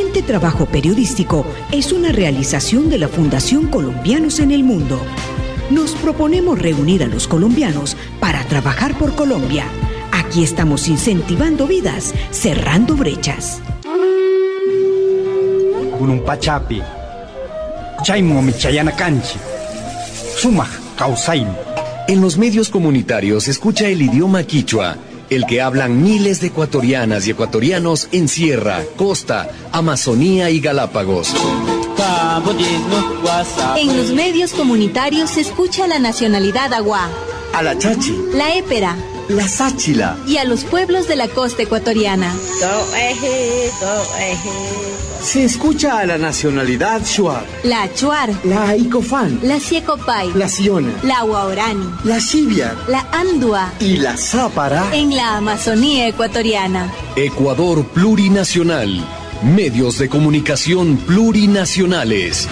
siguiente trabajo periodístico es una realización de la Fundación Colombianos en el Mundo. Nos proponemos reunir a los colombianos para trabajar por Colombia. Aquí estamos incentivando vidas, cerrando brechas. Pachapi, Canchi, En los medios comunitarios escucha el idioma quichua el que hablan miles de ecuatorianas y ecuatorianos en Sierra, Costa, Amazonía y Galápagos. En los medios comunitarios se escucha la nacionalidad agua, a la chachi, la épera, la sáchila y a los pueblos de la costa ecuatoriana. Se escucha a la nacionalidad Shuar, la Chuar, la Icofán, la Siecopay, la Siona, la Guaorani, la Sibia, la Andua. Y la Zápara. En la Amazonía ecuatoriana. Ecuador Plurinacional. Medios de comunicación plurinacionales.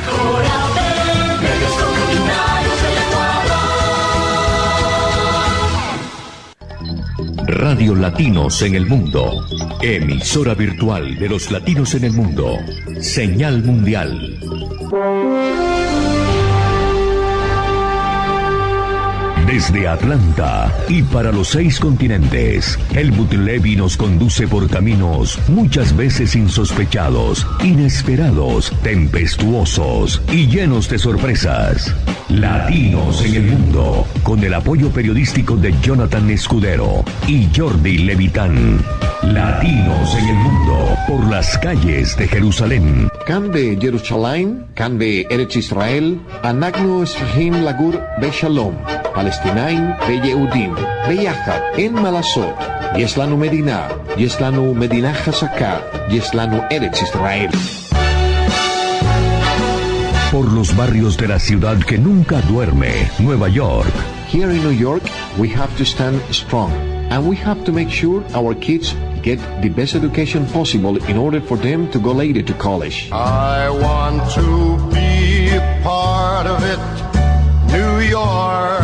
Radio Latinos en el Mundo. Emisora virtual de los latinos en el mundo. Señal mundial. Desde Atlanta y para los seis continentes, Helmut Levy nos conduce por caminos muchas veces insospechados, inesperados, tempestuosos y llenos de sorpresas. Latinos en el mundo, con el apoyo periodístico de Jonathan Escudero y Jordi Levitán. Latinos en el mundo, por las calles de Jerusalén. Can de Jerusalén, can de Eretz Israel, Anagno Lagur Beshalom. פלסטינאים ויהודים ביחד, אין מה לעשות. יש לנו מדינה, יש לנו מדינה חזקה, יש לנו ארץ ישראל. Por los barrios de la ciudad que nunca duerme, Nueva York. Here in New York, we have to stand strong and we have to make sure our kids get the best education possible in order for them to go later to college. I want to be part of it, New York.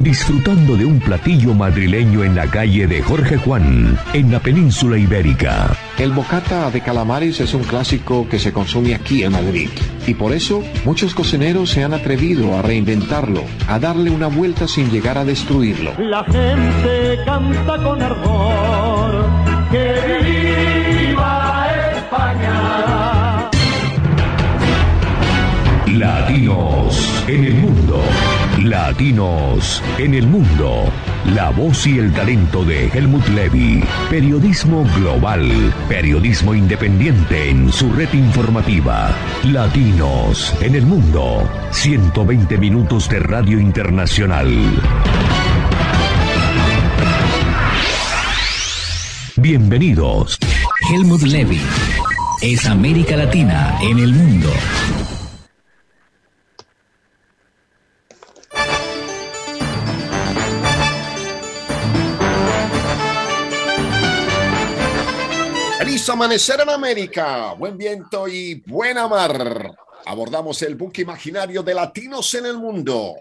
O disfrutando de un platillo madrileño en la calle de Jorge Juan, en la península ibérica. El bocata de calamares es un clásico que se consume aquí en Madrid. Y por eso muchos cocineros se han atrevido a reinventarlo, a darle una vuelta sin llegar a destruirlo. La gente canta con ardor. Que viva España. Latinos en el mundo. Latinos en el mundo. La voz y el talento de Helmut Levy. Periodismo global. Periodismo independiente en su red informativa. Latinos en el mundo. 120 minutos de radio internacional. Bienvenidos. Helmut Levy es América Latina en el mundo. Amanecer en América. Buen viento y buena mar. Abordamos el buque imaginario de latinos en el mundo.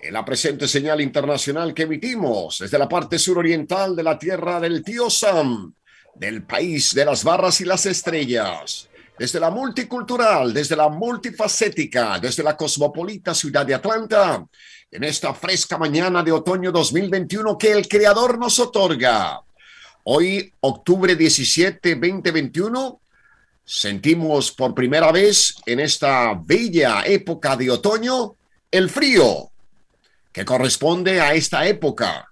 En la presente señal internacional que emitimos desde la parte suroriental de la tierra del tío Sam, del país de las barras y las estrellas, desde la multicultural, desde la multifacética, desde la cosmopolita ciudad de Atlanta, en esta fresca mañana de otoño 2021 que el Creador nos otorga. Hoy, octubre 17, 2021, sentimos por primera vez en esta bella época de otoño el frío que corresponde a esta época.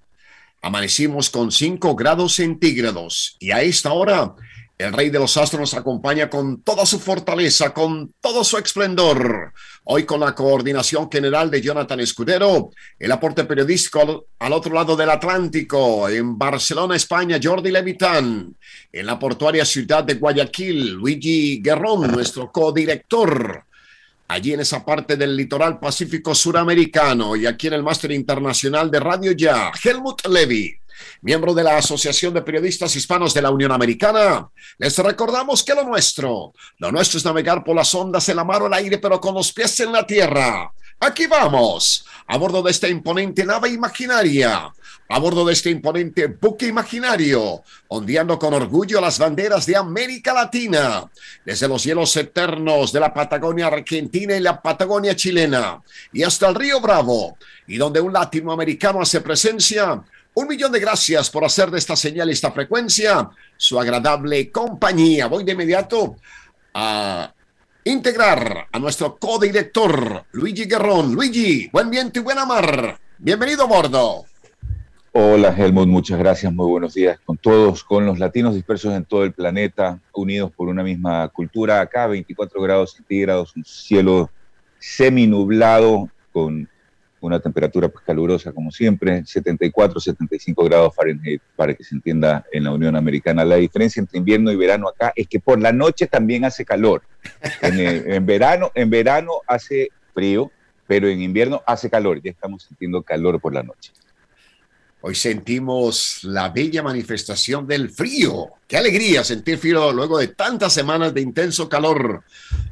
Amanecimos con 5 grados centígrados y a esta hora el rey de los astros nos acompaña con toda su fortaleza, con todo su esplendor. Hoy con la coordinación general de Jonathan Escudero, el aporte periodístico al otro lado del Atlántico, en Barcelona, España, Jordi Levitán. En la portuaria ciudad de Guayaquil, Luigi Guerrón, nuestro codirector. Allí en esa parte del litoral pacífico suramericano y aquí en el máster internacional de Radio Ya, Helmut Levy miembro de la Asociación de Periodistas Hispanos de la Unión Americana. Les recordamos que lo nuestro, lo nuestro es navegar por las ondas, en la mar o el aire, pero con los pies en la tierra. Aquí vamos, a bordo de esta imponente nave imaginaria, a bordo de este imponente buque imaginario, ondeando con orgullo las banderas de América Latina, desde los cielos eternos de la Patagonia Argentina y la Patagonia chilena, y hasta el río Bravo, y donde un latinoamericano hace presencia. Un millón de gracias por hacer de esta señal esta frecuencia su agradable compañía. Voy de inmediato a integrar a nuestro codirector Luigi Guerrón. Luigi, buen viento y buena mar. Bienvenido a bordo. Hola Helmut, muchas gracias, muy buenos días con todos, con los latinos dispersos en todo el planeta, unidos por una misma cultura. Acá 24 grados centígrados, un cielo semi-nublado con una temperatura pues, calurosa como siempre, 74, 75 grados Fahrenheit para que se entienda en la Unión Americana. La diferencia entre invierno y verano acá es que por la noche también hace calor. En, verano, en verano hace frío, pero en invierno hace calor. Ya estamos sintiendo calor por la noche. Hoy sentimos la bella manifestación del frío. Qué alegría sentir frío luego de tantas semanas de intenso calor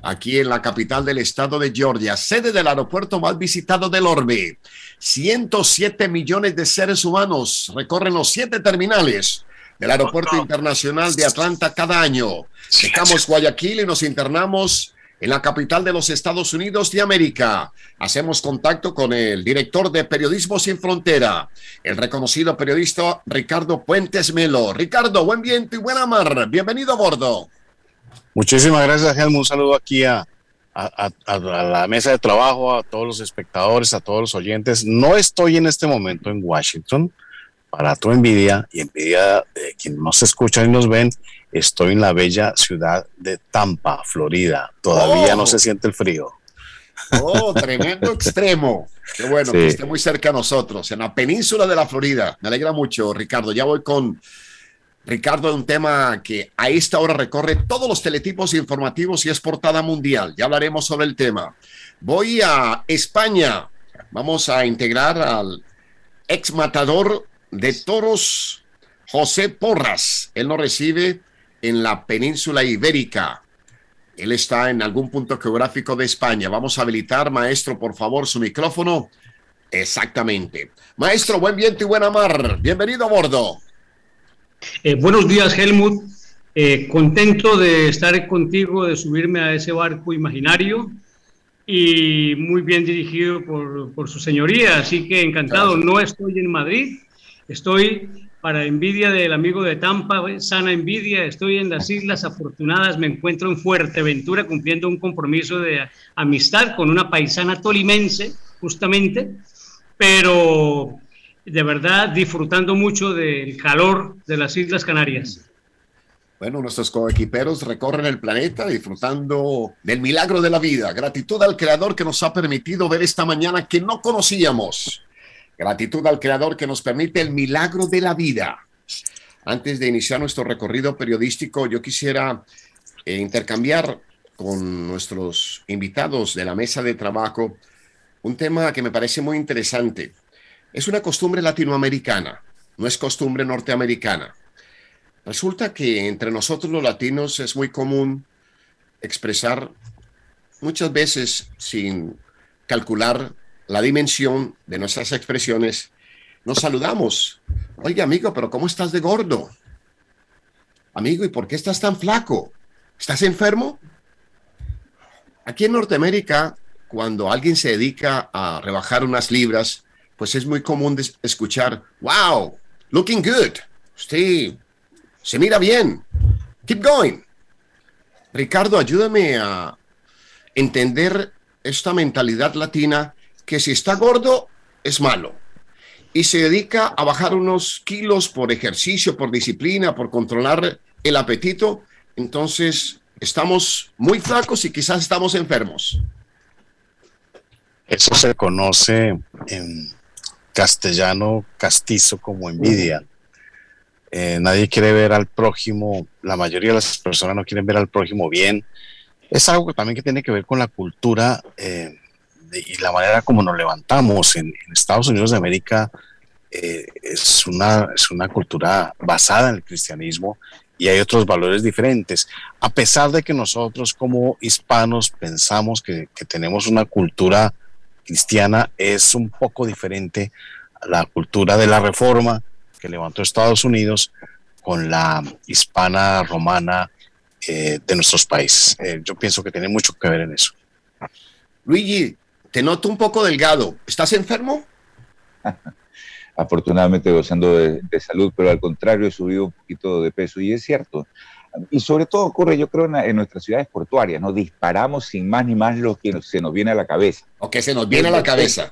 aquí en la capital del estado de Georgia, sede del aeropuerto más visitado del orbe. 107 millones de seres humanos recorren los siete terminales del aeropuerto internacional de Atlanta cada año. Dejamos Guayaquil y nos internamos en la capital de los Estados Unidos de América. Hacemos contacto con el director de Periodismo Sin Frontera, el reconocido periodista Ricardo Puentes Melo. Ricardo, buen viento y buena mar. Bienvenido a bordo. Muchísimas gracias, Helmut. Un saludo aquí a, a, la mesa de trabajo, a todos los espectadores, a todos los oyentes. No estoy en este momento en Washington, para tu envidia y envidia de quienes nos escuchan y nos ven, estoy en la bella ciudad de Tampa, Florida. Todavía no se oh. siente el frío. Oh, tremendo extremo. Qué bueno que esté muy cerca a nosotros, en la península de la Florida. Me alegra mucho, Ricardo. Ya voy con Ricardo de un tema que a esta hora recorre todos los teletipos informativos y es portada mundial. Ya hablaremos sobre el tema. Voy a España. Vamos a integrar al ex matador de toros José Porras. Él nos recibe en la península ibérica. Él está en algún punto geográfico de España. Vamos a habilitar, maestro, por favor, su micrófono. Exactamente. Maestro, buen viento y buena mar. Bienvenido a bordo. Eh, buenos días, Helmut. Eh, contento de estar contigo, de subirme a ese barco imaginario y muy bien dirigido por, por su señoría. Así que encantado. No estoy en Madrid, Estoy para envidia del amigo de Tampa, sana envidia, estoy en las Islas Afortunadas, me encuentro en Fuerteventura cumpliendo un compromiso de amistad con una paisana tolimense, justamente, pero de verdad disfrutando mucho del calor de las Islas Canarias. Bueno, nuestros coequiperos recorren el planeta disfrutando del milagro de la vida. Gratitud al Creador que nos ha permitido ver esta mañana que no conocíamos Gratitud al Creador que nos permite el milagro de la vida. Antes de iniciar nuestro recorrido periodístico, yo quisiera eh, intercambiar con nuestros invitados de la mesa de trabajo un tema que me parece muy interesante. Es una costumbre latinoamericana, no es costumbre norteamericana. Resulta que entre nosotros los latinos es muy común expresar muchas veces sin calcular la dimensión de nuestras expresiones, nos saludamos. Oye, amigo, pero ¿cómo estás de gordo? Amigo, ¿y por qué estás tan flaco? ¿Estás enfermo? Aquí en Norteamérica, cuando alguien se dedica a rebajar unas libras, pues es muy común escuchar, wow, looking good. Sí, se mira bien. Keep going. Ricardo, ayúdame a entender esta mentalidad latina que si está gordo es malo y se dedica a bajar unos kilos por ejercicio, por disciplina, por controlar el apetito, entonces estamos muy flacos y quizás estamos enfermos. Eso se conoce en castellano castizo como envidia. Eh, nadie quiere ver al prójimo, la mayoría de las personas no quieren ver al prójimo bien. Es algo también que tiene que ver con la cultura eh, y la manera como nos levantamos en, Estados Unidos de América eh, es, una, es una cultura basada en el cristianismo y hay otros valores diferentes. A pesar de que nosotros como hispanos pensamos que, tenemos una cultura cristiana es un poco diferente a la cultura de la reforma que levantó Estados Unidos con la hispana romana eh, de nuestros países. Eh, yo pienso que tiene mucho que ver en eso. Luigi, te noto un poco delgado. ¿Estás enfermo? Afortunadamente gozando de, salud, pero al contrario he subido un poquito de peso y es cierto. Y sobre todo ocurre, yo creo, en, nuestras ciudades portuarias, ¿no? Disparamos sin más ni más lo que se nos viene a la cabeza. O que se nos viene a la cabeza.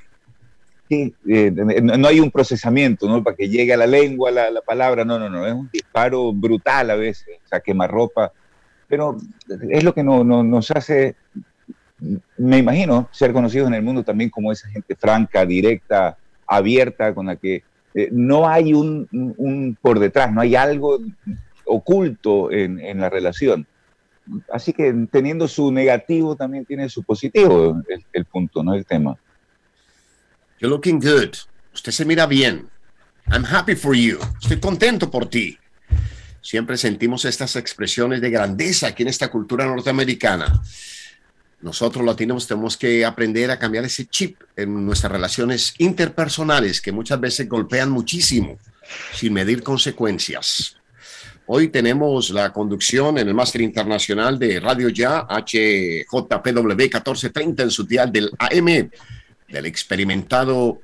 Sí, eh, no hay un procesamiento, ¿no? Para que llegue a la lengua la, la, palabra, no, no, no, es un disparo brutal a veces, o sea, quemarropa, pero es lo que no, no, nos hace me imagino ser conocidos en el mundo también como esa gente franca, directa, abierta, con la que eh, no hay un, por detrás, no hay algo oculto en, la relación. Así que teniendo su negativo también tiene su positivo el, punto, ¿no? El tema. You're looking good. Usted se mira bien. I'm happy for you. Estoy contento por ti. Siempre sentimos estas expresiones de grandeza aquí en esta cultura norteamericana nosotros latinos tenemos que aprender a cambiar ese chip en nuestras relaciones interpersonales que muchas veces golpean muchísimo sin medir consecuencias. Hoy tenemos la conducción en el máster internacional de Radio Ya, HJPW 1430 en su dial del AM, del experimentado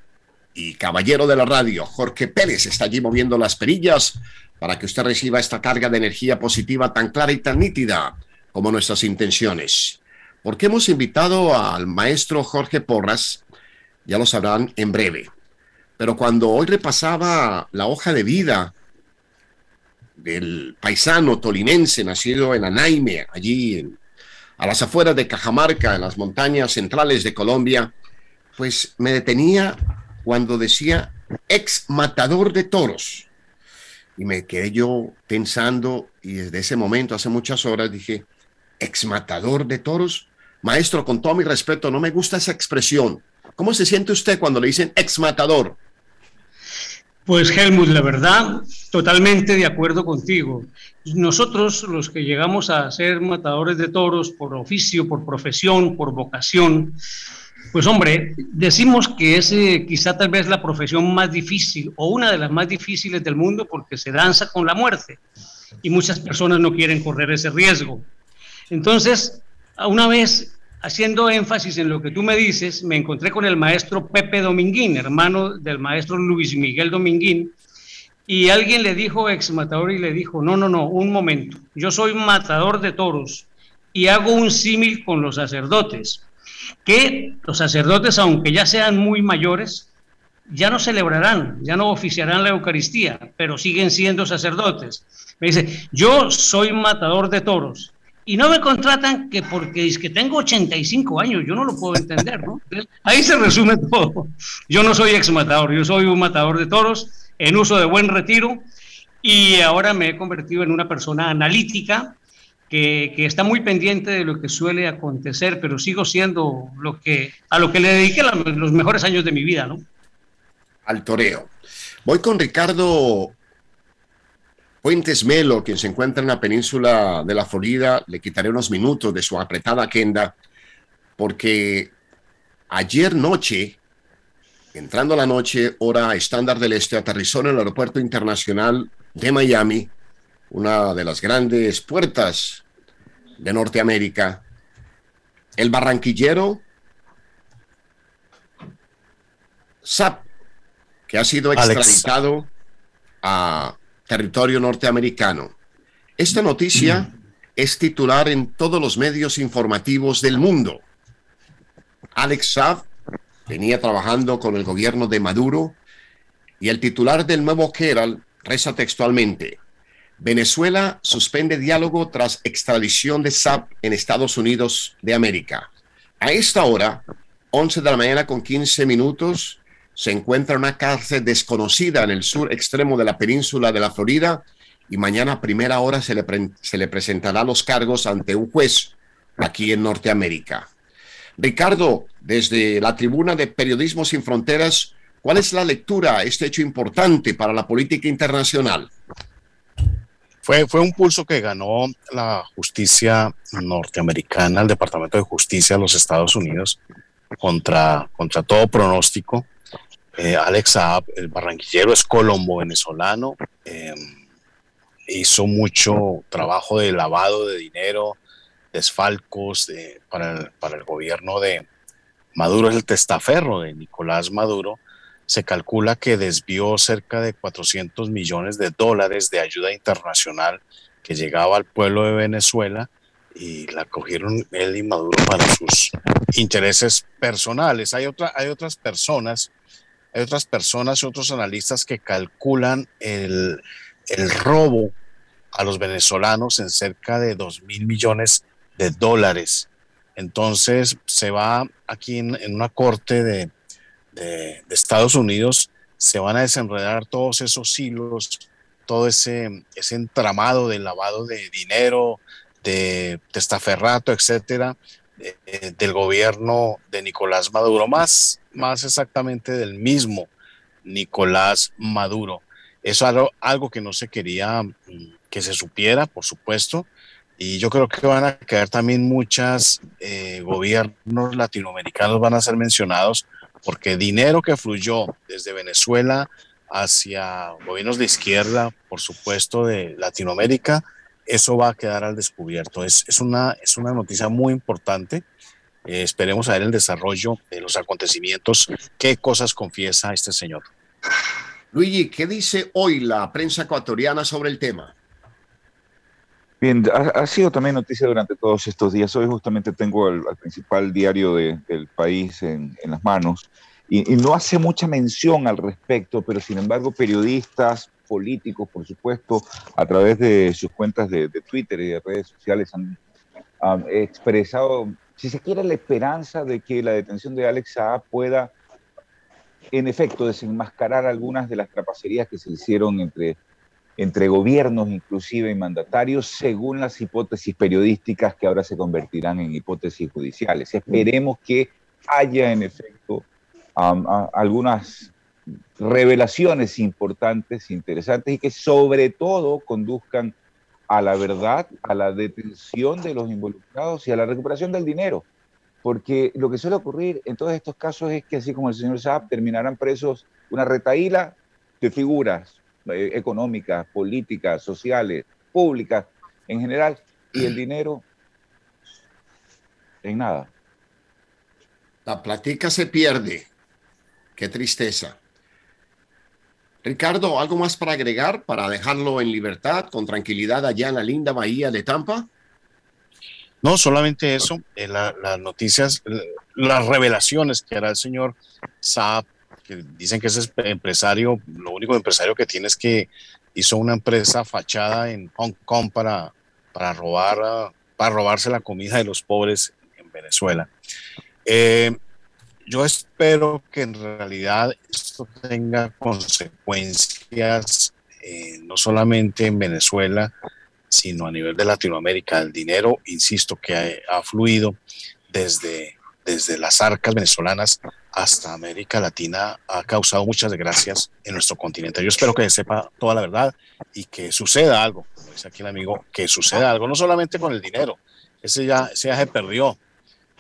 y caballero de la radio, Jorge Pérez, está allí moviendo las perillas para que usted reciba esta carga de energía positiva tan clara y tan nítida como nuestras intenciones porque hemos invitado al maestro Jorge Porras, ya lo sabrán en breve. Pero cuando hoy repasaba la hoja de vida del paisano tolimense nacido en Anaime, allí a las afueras de Cajamarca, en las montañas centrales de Colombia, pues me detenía cuando decía ex matador de toros. Y me quedé yo pensando y desde ese momento, hace muchas horas, dije, ex matador de toros. Maestro, con todo mi respeto, no me gusta esa expresión. ¿Cómo se siente usted cuando le dicen ex matador? Pues Helmut, la verdad, totalmente de acuerdo contigo. Nosotros, los que llegamos a ser matadores de toros por oficio, por profesión, por vocación, pues hombre, decimos que es quizá tal vez la profesión más difícil o una de las más difíciles del mundo porque se danza con la muerte y muchas personas no quieren correr ese riesgo. Entonces, una vez haciendo énfasis en lo que tú me dices, me encontré con el maestro Pepe Dominguín, hermano del maestro Luis Miguel Dominguín, y alguien le dijo, ex matador, y le dijo, no, no, no, un momento, yo soy matador de toros y hago un símil con los sacerdotes, que los sacerdotes, aunque ya sean muy mayores, ya no celebrarán, ya no oficiarán la Eucaristía, pero siguen siendo sacerdotes. Me dice, yo soy matador de toros y no me contratan que porque es que tengo 85 años, yo no lo puedo entender, ¿no? Ahí se resume todo. Yo no soy ex matador, yo soy un matador de toros en uso de buen retiro y ahora me he convertido en una persona analítica que, que, está muy pendiente de lo que suele acontecer, pero sigo siendo lo que, a lo que le dediqué los mejores años de mi vida, ¿no? Al toreo. Voy con Ricardo Fuentes Melo, quien se encuentra en la península de la Florida, le quitaré unos minutos de su apretada agenda, porque ayer noche, entrando a la noche, hora estándar del este, aterrizó en el aeropuerto internacional de Miami, una de las grandes puertas de Norteamérica, el barranquillero SAP, que ha sido extraditado a territorio norteamericano. Esta noticia es titular en todos los medios informativos del mundo. Alex Saab venía trabajando con el gobierno de Maduro y el titular del nuevo Kerala reza textualmente, Venezuela suspende diálogo tras extradición de Saab en Estados Unidos de América. A esta hora, 11 de la mañana con 15 minutos, se encuentra en una cárcel desconocida en el sur extremo de la península de la Florida y mañana a primera hora se le, se le presentará los cargos ante un juez aquí en Norteamérica. Ricardo, desde la tribuna de Periodismo Sin Fronteras, ¿cuál es la lectura este hecho importante para la política internacional? Fue, fue un pulso que ganó la justicia norteamericana, el Departamento de Justicia de los Estados Unidos, contra, contra todo pronóstico. Eh, Alex Saab, el barranquillero, es colombo venezolano. Em, hizo mucho trabajo de lavado de dinero, desfalcos para, el, para el gobierno de Maduro, es el testaferro de Nicolás Maduro. Se calcula que desvió cerca de 400 millones de dólares de ayuda internacional que llegaba al pueblo de Venezuela y la cogieron él y Maduro para sus intereses personales. Hay, otra, hay otras personas, hay otras personas y otros analistas que calculan el, el robo a los venezolanos en cerca de 2 mil millones de dólares. Entonces se va aquí en, una corte de, de, Estados Unidos, se van a desenredar todos esos hilos, todo ese, ese entramado de lavado de dinero, de testaferrato, etcétera, eh, del gobierno de Nicolás Maduro, más, más exactamente del mismo Nicolás Maduro. Eso es algo, que no se quería mm, que se supiera, por supuesto, y yo creo que van a quedar también muchos eh, gobiernos latinoamericanos van a ser mencionados porque dinero que fluyó desde Venezuela hacia gobiernos de izquierda, por supuesto, de Latinoamérica, eso va a quedar al descubierto. Es, es, una, es una noticia muy importante. Eh, esperemos a ver el desarrollo de los acontecimientos. ¿Qué cosas confiesa este señor? Luigi, ¿qué dice hoy la prensa ecuatoriana sobre el tema? Bien, ha, sido también noticia durante todos estos días. Hoy justamente tengo al, principal diario del país en, en las manos y, y, no hace mucha mención al respecto, pero sin embargo periodistas, políticos, por supuesto, a través de sus cuentas de, Twitter y de redes sociales han, expresado, si se quiere, la esperanza de que la detención de Alex Saab pueda, en efecto, desenmascarar algunas de las trapacerías que se hicieron entre, entre gobiernos, inclusive y mandatarios, según las hipótesis periodísticas que ahora se convertirán en hipótesis judiciales. Esperemos que haya, en efecto, algunas revelaciones importantes, interesantes y que sobre todo conduzcan a la verdad, a la detención de los involucrados y a la recuperación del dinero. Porque lo que suele ocurrir en todos estos casos es que así como el señor Saab terminarán presos una retaíla de figuras eh, económicas, políticas, sociales, públicas en general, y el dinero en nada. La platica se pierde. Qué tristeza. Ricardo, ¿algo más para agregar para dejarlo en libertad, con tranquilidad allá en la linda bahía de Tampa? No, solamente eso, eh, las noticias, las revelaciones que hará el señor Saab, que dicen que ese empresario, lo único empresario que tiene es que hizo una empresa fachada en Hong Kong para, para, robar, para robarse la comida de los pobres en Venezuela. Eh, yo espero que en realidad esto tenga consecuencias eh, no solamente en Venezuela, sino a nivel de Latinoamérica. El dinero, insisto, que ha, fluido desde, desde las arcas venezolanas hasta América Latina ha causado muchas desgracias en nuestro continente. Yo espero que sepa toda la verdad y que suceda algo, como dice aquí el amigo, que suceda algo, no solamente con el dinero, ese ya, ese ya se perdió,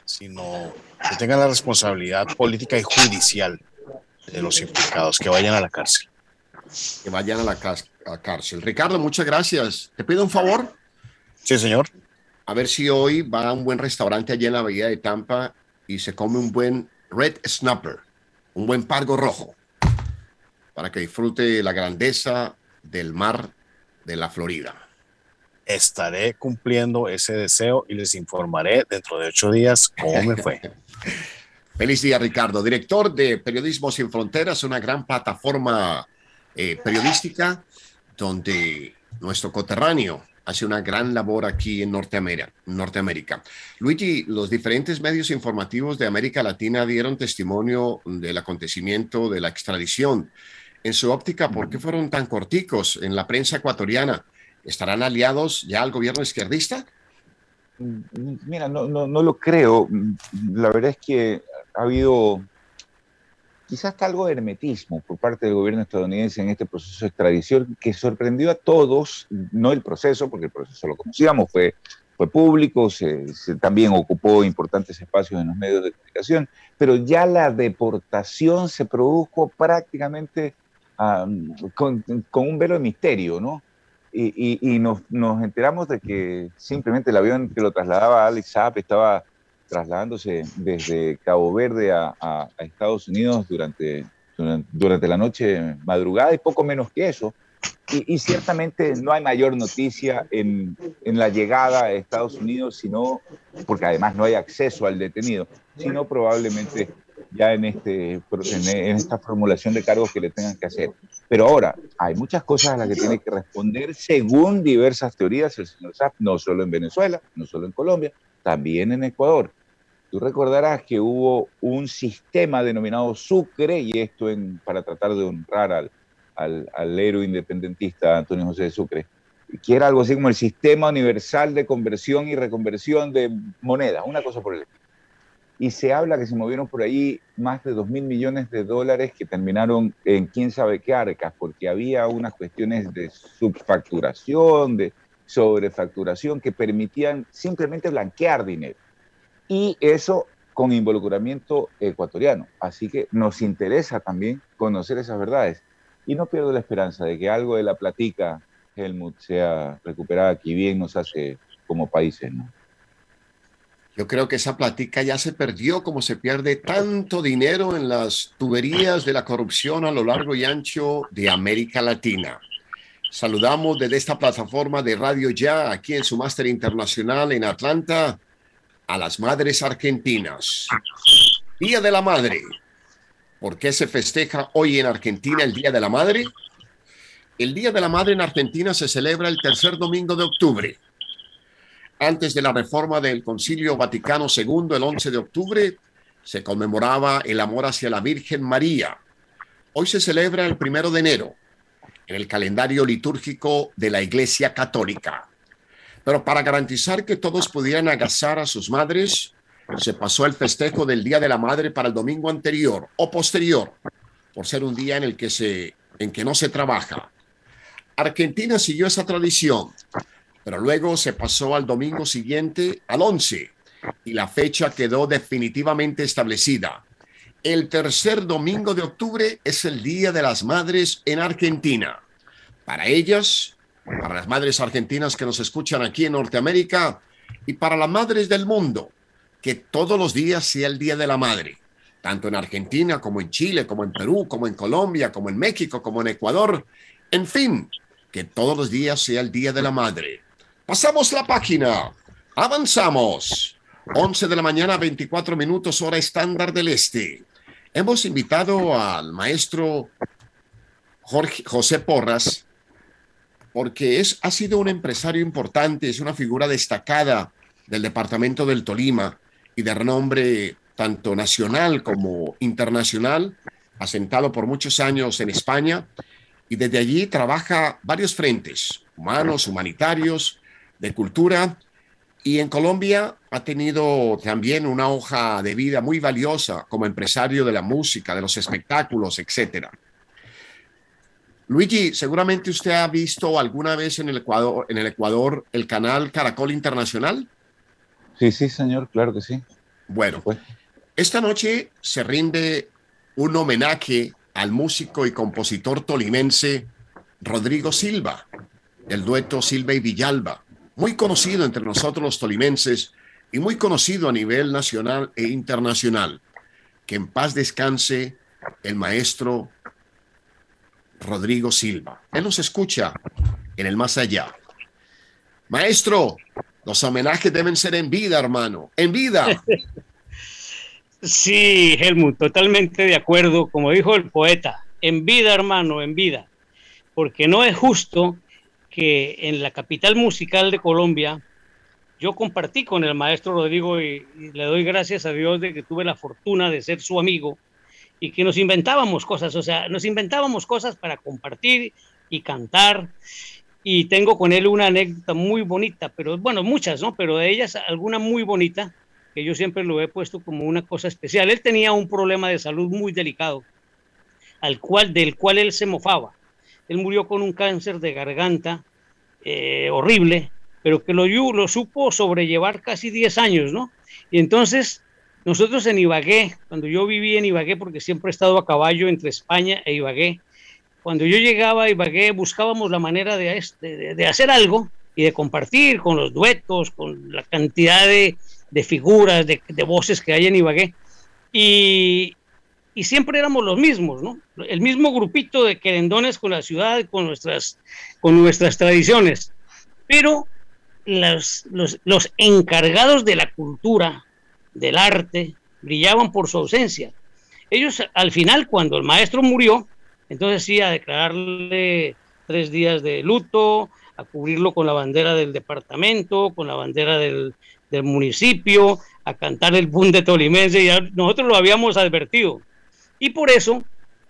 sino que tengan la responsabilidad política y judicial de los implicados, que vayan a la cárcel. Que vayan a la, cárcel. Ricardo, muchas gracias. ¿Te pido un favor? Sí, señor. A ver si hoy va a un buen restaurante allí en la bahía de Tampa y se come un buen red snapper, un buen pargo rojo, para que disfrute la grandeza del mar de la Florida estaré cumpliendo ese deseo y les informaré dentro de ocho días cómo me fue. Feliz día, Ricardo. Director de Periodismo Sin Fronteras, una gran plataforma eh, periodística donde nuestro coterráneo hace una gran labor aquí en Norteamérica, Norteamérica. Luigi, los diferentes medios informativos de América Latina dieron testimonio del acontecimiento de la extradición. En su óptica, ¿por qué fueron tan corticos en la prensa ecuatoriana? ¿Estarán aliados ya al gobierno izquierdista? Mira, no, no, lo creo. La verdad es que ha habido quizás algo de hermetismo por parte del gobierno estadounidense en este proceso de extradición que sorprendió a todos, no el proceso, porque el proceso lo conocíamos, fue fue público, se, también ocupó importantes espacios en los medios de comunicación, pero ya la deportación se produjo prácticamente con, un velo de misterio, ¿no? Y, nos, enteramos de que simplemente el avión que lo trasladaba a Alex Saab estaba trasladándose desde Cabo Verde a, Estados Unidos durante, durante la noche madrugada y poco menos que eso. Y, ciertamente no hay mayor noticia en, en, la llegada a Estados Unidos, sino, porque además no hay acceso al detenido, sino probablemente ya en, este, en, esta formulación de cargos que le tengan que hacer. Pero ahora, hay muchas cosas a las que tiene que responder según diversas teorías el señor Saab, no solo en Venezuela, no solo en Colombia, también en Ecuador. Tú recordarás que hubo un sistema denominado Sucre, y esto en, para tratar de honrar al, al, héroe independentista Antonio José de Sucre, que era algo así como el sistema universal de conversión y reconversión de moneda, una cosa por el estilo. Y se habla que se movieron por ahí más de 2 mil millones de dólares que terminaron en quién sabe qué arcas, porque había unas cuestiones de subfacturación, de sobrefacturación, que permitían simplemente blanquear dinero. Y eso con involucramiento ecuatoriano. Así que nos interesa también conocer esas verdades. Y no pierdo la esperanza de que algo de la platica, Helmut, sea recuperada aquí bien nos hace como países, ¿no? Yo creo que esa platica ya se perdió como se pierde tanto dinero en las tuberías de la corrupción a lo largo y ancho de América Latina. Saludamos desde esta plataforma de Radio Ya, aquí en su máster internacional en Atlanta, a las madres argentinas. Día de la Madre. ¿Por qué se festeja hoy en Argentina el Día de la Madre? El Día de la Madre en Argentina se celebra el tercer domingo de octubre. Antes de la reforma del Concilio Vaticano II, el 11 de octubre, se conmemoraba el amor hacia la Virgen María. Hoy se celebra el primero de enero en el calendario litúrgico de la Iglesia Católica. Pero para garantizar que todos pudieran agasar a sus madres, se pasó el festejo del Día de la Madre para el domingo anterior o posterior, por ser un día en el que, se, en que no se trabaja. Argentina siguió esa tradición, pero luego se pasó al domingo siguiente, al 11, y la fecha quedó definitivamente establecida. El tercer domingo de octubre es el Día de las Madres en Argentina. Para ellas, para las madres argentinas que nos escuchan aquí en Norteamérica y para las madres del mundo, que todos los días sea el Día de la Madre, tanto en Argentina como en Chile, como en Perú, como en Colombia, como en México, como en Ecuador. En fin, que todos los días sea el Día de la Madre. Pasamos la página. Avanzamos. 11 de la mañana, 24 minutos, hora estándar del este. Hemos invitado al maestro Jorge, José Porras porque es, ha sido un empresario importante, es una figura destacada del departamento del Tolima y de renombre tanto nacional como internacional, asentado por muchos años en España y desde allí trabaja varios frentes, humanos, humanitarios, de cultura y en Colombia ha tenido también una hoja de vida muy valiosa como empresario de la música, de los espectáculos, etc. Luigi, seguramente usted ha visto alguna vez en el Ecuador, en el, Ecuador, el canal Caracol Internacional. Sí, sí, señor, claro que sí. Bueno, pues. esta noche se rinde un homenaje al músico y compositor tolimense Rodrigo Silva, del dueto Silva y Villalba, muy conocido entre nosotros los tolimenses y muy conocido a nivel nacional e internacional. Que en paz descanse el maestro Rodrigo Silva. Él nos escucha en el más allá. Maestro, los homenajes deben ser en vida, hermano, en vida. Sí, Helmut, totalmente de acuerdo. Como dijo el poeta, en vida, hermano, en vida. Porque no es justo que en la capital musical de Colombia, yo compartí con el maestro Rodrigo y, le doy gracias a Dios de que tuve la fortuna de ser su amigo y que nos inventábamos cosas, o sea, nos inventábamos cosas para compartir y cantar y tengo con él una anécdota muy bonita, pero bueno, muchas, ¿no? Pero de ellas alguna muy bonita que yo siempre lo he puesto como una cosa especial. Él tenía un problema de salud muy delicado, al cual, del cual él se mofaba. Él murió con un cáncer de garganta eh, horrible, pero que lo, supo sobrellevar casi 10 años, ¿no? Y entonces nosotros en Ibagué, cuando yo viví en Ibagué, porque siempre he estado a caballo entre España e Ibagué, cuando yo llegaba a Ibagué buscábamos la manera de, de, hacer algo y de compartir con los duetos, con la cantidad de, de figuras, de, voces que hay en Ibagué. Y, y, siempre éramos los mismos, ¿no? El mismo grupito de querendones con la ciudad, con nuestras, con nuestras tradiciones. Pero los, encargados de la cultura, del arte, brillaban por su ausencia. Ellos al final, cuando el maestro murió, entonces sí, a declararle tres días de luto, a cubrirlo con la bandera del departamento, con la bandera del, municipio, a cantar el bunde tolimense, y nosotros lo habíamos advertido. Y por eso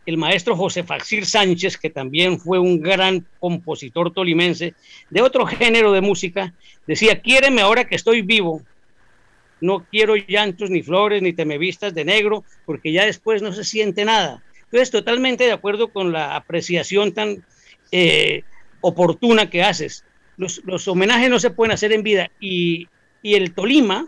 el maestro José Faxir Sánchez, que también fue un gran compositor tolimense de otro género de música, decía, quiéreme ahora que estoy vivo, no quiero llantos ni flores ni te me vistas de negro, porque ya después no se siente nada. Entonces, totalmente de acuerdo con la apreciación tan eh, oportuna que haces. Los, homenajes no se pueden hacer en vida y, y el Tolima,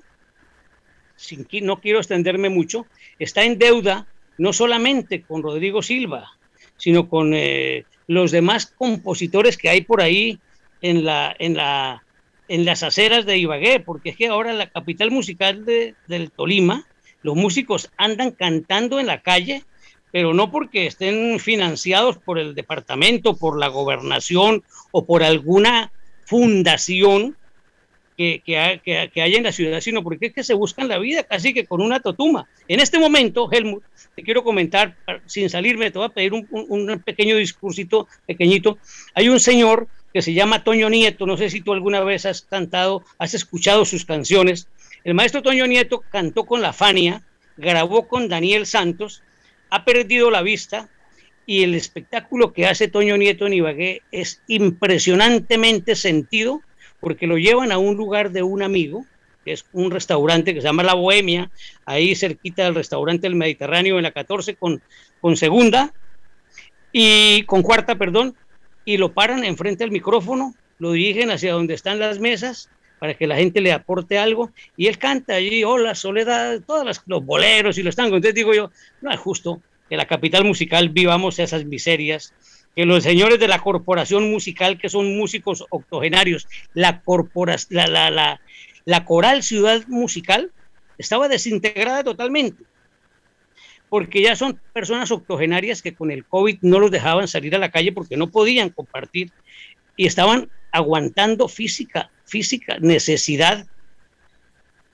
sin, no quiero extenderme mucho, está en deuda no solamente con Rodrigo Silva, sino con eh, los demás compositores que hay por ahí en la, en la en las aceras de Ibagué, porque es que ahora la capital musical de, del Tolima, los músicos andan cantando en la calle, pero no porque estén financiados por el departamento, por la gobernación o por alguna fundación que, hay en la ciudad, sino porque es que se buscan la vida casi que con una totuma. En este momento, Helmut, te quiero comentar, sin salirme, te voy a pedir un pequeño discursito pequeñito. Hay un señor que se llama Toño Nieto. No sé si tú alguna vez has cantado, has escuchado sus canciones. El maestro Toño Nieto cantó con la Fania, grabó con Daniel Santos, ha perdido la vista y el espectáculo que hace Toño Nieto en Ibagué es impresionantemente sentido porque lo llevan a un lugar de un amigo, que es un restaurante que se llama La Bohemia, ahí cerquita del restaurante del Mediterráneo en la 14 con, con segunda y con cuarta, perdón, y lo paran enfrente al micrófono, lo dirigen hacia donde están las mesas para que la gente le aporte algo y él canta allí, hola, soledad, todos los boleros y los tangos. Entonces digo yo, no es justo que la capital musical vivamos esas miserias, que los señores de la corporación musical, que son músicos octogenarios, la, la, la, la, la coral ciudad musical estaba desintegrada totalmente porque ya son personas octogenarias que con el COVID no los dejaban salir a la calle porque no podían compartir y estaban aguantando física, física necesidad.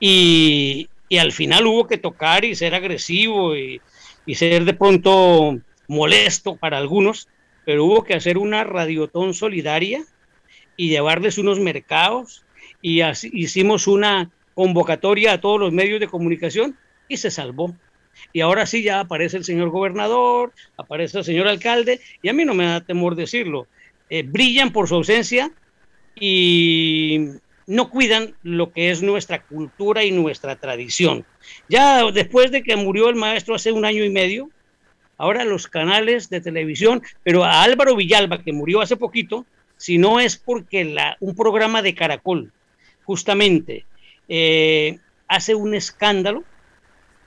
Y, y al final hubo que tocar y ser agresivo y, y, ser de pronto molesto para algunos, pero hubo que hacer una radiotón solidaria y llevarles unos mercados y así, hicimos una convocatoria a todos los medios de comunicación y se salvó y ahora sí ya aparece el señor gobernador, aparece el señor alcalde, y a mí no me da temor decirlo, eh, brillan por su ausencia y no cuidan lo que es nuestra cultura y nuestra tradición. Ya después de que murió el maestro hace un año y medio, ahora los canales de televisión, pero a Álvaro Villalba, que murió hace poquito, si no es porque un programa de Caracol, justamente, eh, hace un escándalo,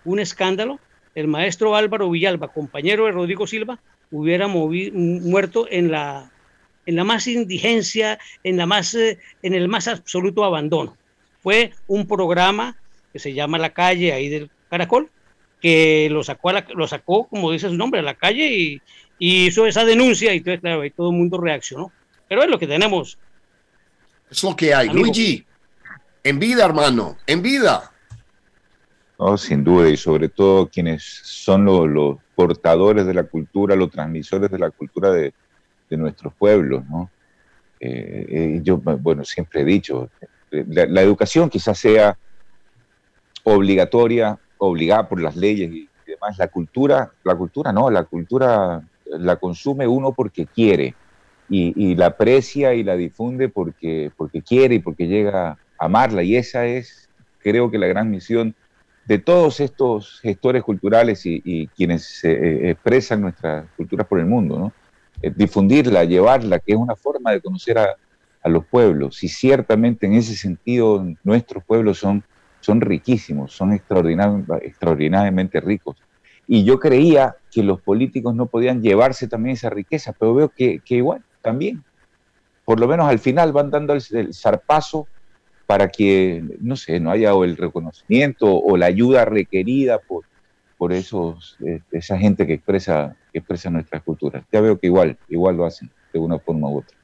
un escándalo, el maestro Álvaro Villalba, compañero de Rodrigo Silva, hubiera muerto en la, en la más indigencia, en, la más, eh, en el más absoluto abandono. Fue un programa que se llama La Calle, ahí del Caracol, que lo sacó, lo sacó como dice su nombre, a la calle y, hizo esa denuncia y entonces, claro, ahí todo el mundo reaccionó. Pero es lo que tenemos. Es lo que hay. Luigi, en vida, hermano, en vida. ¿no? sin duda, y sobre todo quienes son los, portadores de la cultura, los transmisores de la cultura de, nuestros pueblos. ¿no? Eh, eh, yo, bueno, siempre he dicho, la, educación quizás sea obligatoria, obligada por las leyes y, demás. La cultura, la cultura no, la cultura la consume uno porque quiere y, la aprecia y la difunde porque, porque quiere y porque llega a amarla. Y esa es, creo que la gran misión de todos estos gestores culturales y, quienes eh, expresan nuestras culturas por el mundo, ¿no? Eh, difundirla, llevarla, que es una forma de conocer a los pueblos. Y ciertamente en ese sentido nuestros pueblos son, son riquísimos, son extraordinariamente ricos. Y yo creía que los políticos no podían llevarse también esa riqueza, pero veo que, igual, también. Por lo menos al final van dando el, el zarpazo para que, no sé, no haya el reconocimiento o la ayuda requerida por, por esos, eh, esa gente que expresa, que expresa nuestras culturas. Ya veo que igual, igual lo hacen de una forma u otra.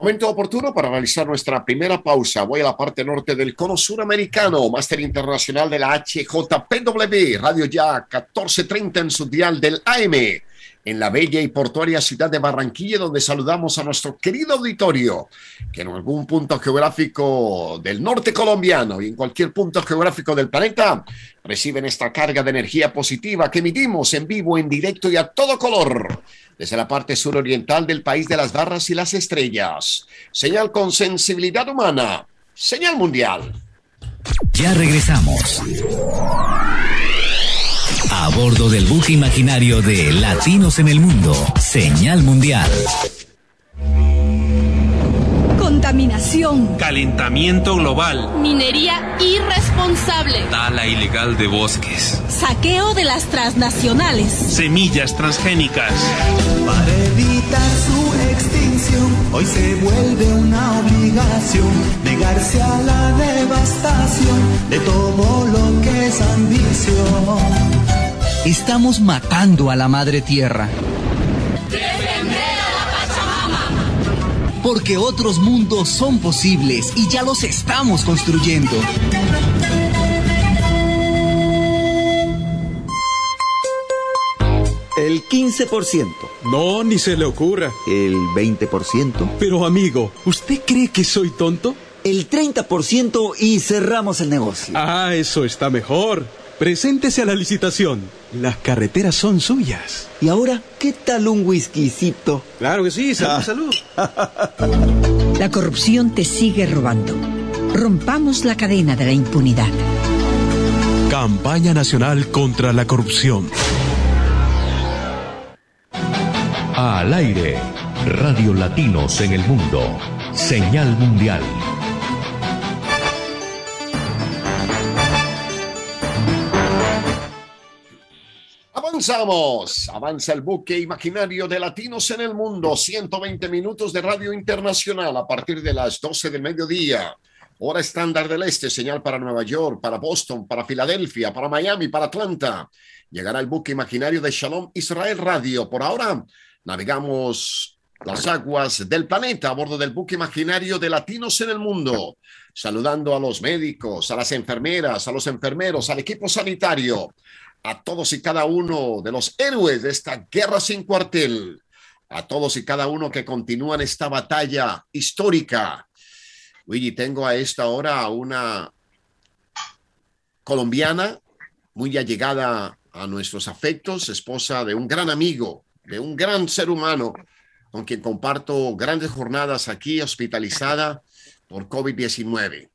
Momento oportuno para realizar nuestra primera pausa. Voy a la parte norte del cono suramericano, máster internacional de la HJPW, Radio Ya 1430 en su dial del AM, en la bella y portuaria ciudad de Barranquilla, donde saludamos a nuestro querido auditorio, que en algún punto geográfico del norte colombiano y en cualquier punto geográfico del planeta reciben esta carga de energía positiva que emitimos en vivo, en directo y a todo color desde la parte suroriental del país de las barras y las estrellas. Señal con sensibilidad humana. Señal mundial. Ya regresamos. A bordo del buque imaginario de Latinos en el Mundo. Señal mundial contaminación, calentamiento global, minería irresponsable, tala ilegal de bosques, saqueo de las transnacionales, semillas transgénicas. Para evitar su extinción, hoy se vuelve una obligación negarse a la devastación de todo lo que es ambición. Estamos matando a la madre tierra porque otros mundos son posibles y ya los estamos construyendo. El 15%. No, ni se le ocurra. El 20%. Pero amigo, ¿usted cree que soy tonto? El 30% y cerramos el negocio. Ah, eso está mejor. Preséntese a la licitación. Las carreteras son suyas. ¿Y ahora qué tal un whiskycito? Claro que sí, salud, ah. salud. La corrupción te sigue robando. Rompamos la cadena de la impunidad. Campaña Nacional contra la Corrupción. Al aire, Radio Latinos en el Mundo. Señal Mundial Avanzamos, avanza el buque imaginario de latinos en el mundo, 120 minutos de radio internacional a partir de las 12 del mediodía, hora estándar del este, señal para Nueva York, para Boston, para Filadelfia, para Miami, para Atlanta. Llegará el buque imaginario de Shalom Israel Radio. Por ahora navegamos las aguas del planeta a bordo del buque imaginario de latinos en el mundo, saludando a los médicos, a las enfermeras, a los enfermeros, al equipo sanitario a todos y cada uno de los héroes de esta guerra sin cuartel, a todos y cada uno que continúan esta batalla histórica. Luigi, tengo a esta hora a una colombiana muy allegada a nuestros afectos, esposa de un gran amigo, de un gran ser humano, con quien comparto grandes jornadas aquí, hospitalizada por COVID-19.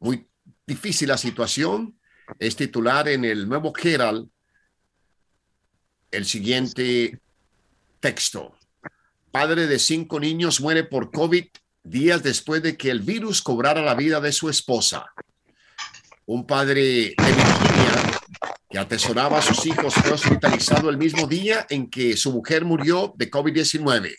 Muy difícil la situación, es titular en el nuevo Herald el siguiente texto. Padre de cinco niños muere por COVID días después de que el virus cobrara la vida de su esposa. Un padre de Virginia que atesoraba a sus hijos fue hospitalizado el mismo día en que su mujer murió de COVID-19.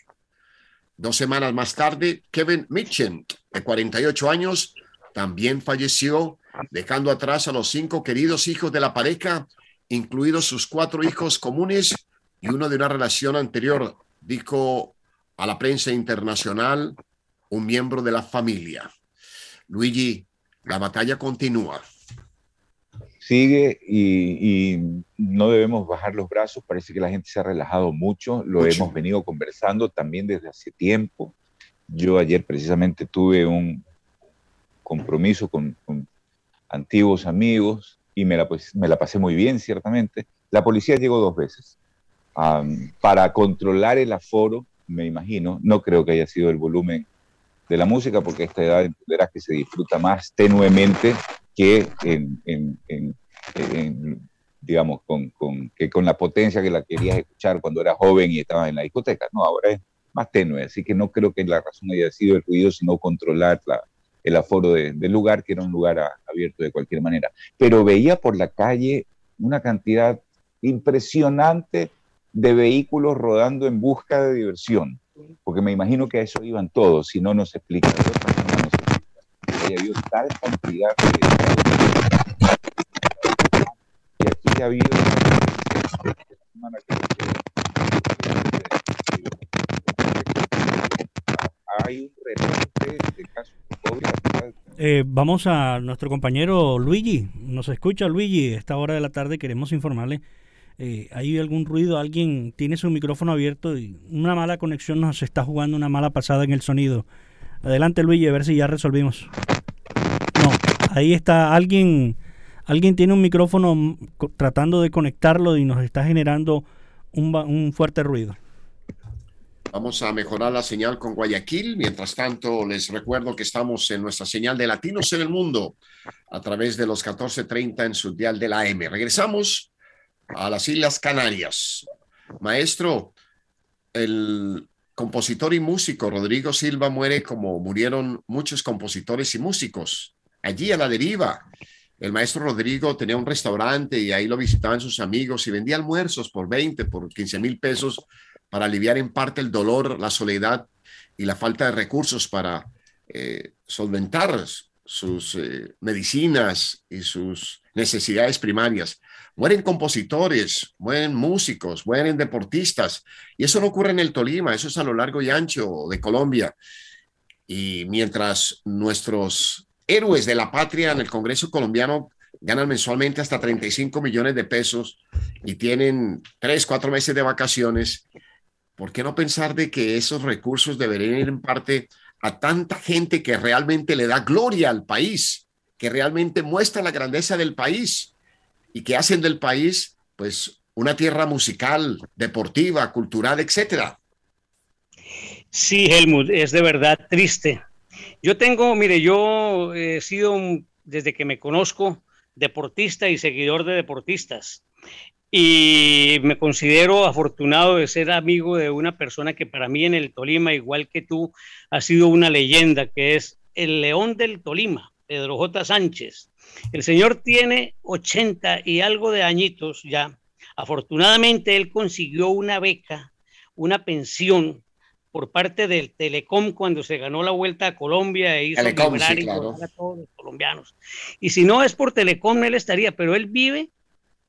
Dos semanas más tarde, Kevin Mitchell, de 48 años, también falleció dejando atrás a los cinco queridos hijos de la pareja, incluidos sus cuatro hijos comunes y uno de una relación anterior, dijo a la prensa internacional un miembro de la familia. Luigi, la batalla continúa. Sigue y, no debemos bajar los brazos. Parece que la gente se ha relajado mucho. Lo hemos venido conversando también desde hace tiempo. Yo ayer precisamente tuve un compromiso con antiguos amigos y me la, pues, me la pasé muy bien, ciertamente. La policía llegó dos veces para controlar el aforo, me imagino. No creo que haya sido el volumen de la música, porque a esta edad entenderás que se disfruta más tenuemente que en, digamos, con, con, que con la potencia que la querías escuchar cuando eras joven y estabas en la discoteca. No, ahora es más tenue, así que no creo que la razón haya sido el ruido, sino controlar la, el aforo del lugar, que era un lugar abierto de cualquier manera. Pero veía por la calle una cantidad impresionante de vehículos rodando en busca de diversión, porque me imagino que a eso iban todos, si no nos explica. De... Hay un de casos eh, vamos a nuestro compañero Luigi. ¿Nos escucha Luigi? A esta hora de la tarde queremos informarle. Eh, ¿Hay algún ruido? ¿Alguien tiene su micrófono abierto y una mala conexión nos está jugando una mala pasada en el sonido? Adelante Luigi, a ver si ya resolvimos. No, ahí está alguien. Alguien tiene un micrófono tratando de conectarlo y nos está generando un, un fuerte ruido. Vamos a mejorar la señal con Guayaquil. Mientras tanto, les recuerdo que estamos en nuestra señal de Latinos en el Mundo a través de los 14:30 en su dial de la M. Regresamos a las Islas Canarias. Maestro, el compositor y músico Rodrigo Silva muere como murieron muchos compositores y músicos. Allí a la deriva. El maestro Rodrigo tenía un restaurante y ahí lo visitaban sus amigos y vendía almuerzos por 20, por 15 mil pesos para aliviar en parte el dolor, la soledad y la falta de recursos para eh, solventar sus eh, medicinas y sus necesidades primarias. Mueren compositores, mueren músicos, mueren deportistas. Y eso no ocurre en el Tolima, eso es a lo largo y ancho de Colombia. Y mientras nuestros héroes de la patria en el Congreso colombiano ganan mensualmente hasta 35 millones de pesos y tienen tres, cuatro meses de vacaciones, ¿por qué no pensar de que esos recursos deberían ir en parte a tanta gente que realmente le da gloria al país, que realmente muestra la grandeza del país y que hacen del país, pues, una tierra musical, deportiva, cultural, etcétera? Sí, Helmut, es de verdad triste. Yo tengo, mire, yo he sido desde que me conozco deportista y seguidor de deportistas y me considero afortunado de ser amigo de una persona que para mí en el Tolima, igual que tú, ha sido una leyenda, que es el León del Tolima, Pedro J. Sánchez. El señor tiene 80 y algo de añitos ya. Afortunadamente él consiguió una beca, una pensión por parte del Telecom cuando se ganó la vuelta a Colombia e hizo Telecom, a todos los colombianos. Y si no es por Telecom, él estaría, pero él vive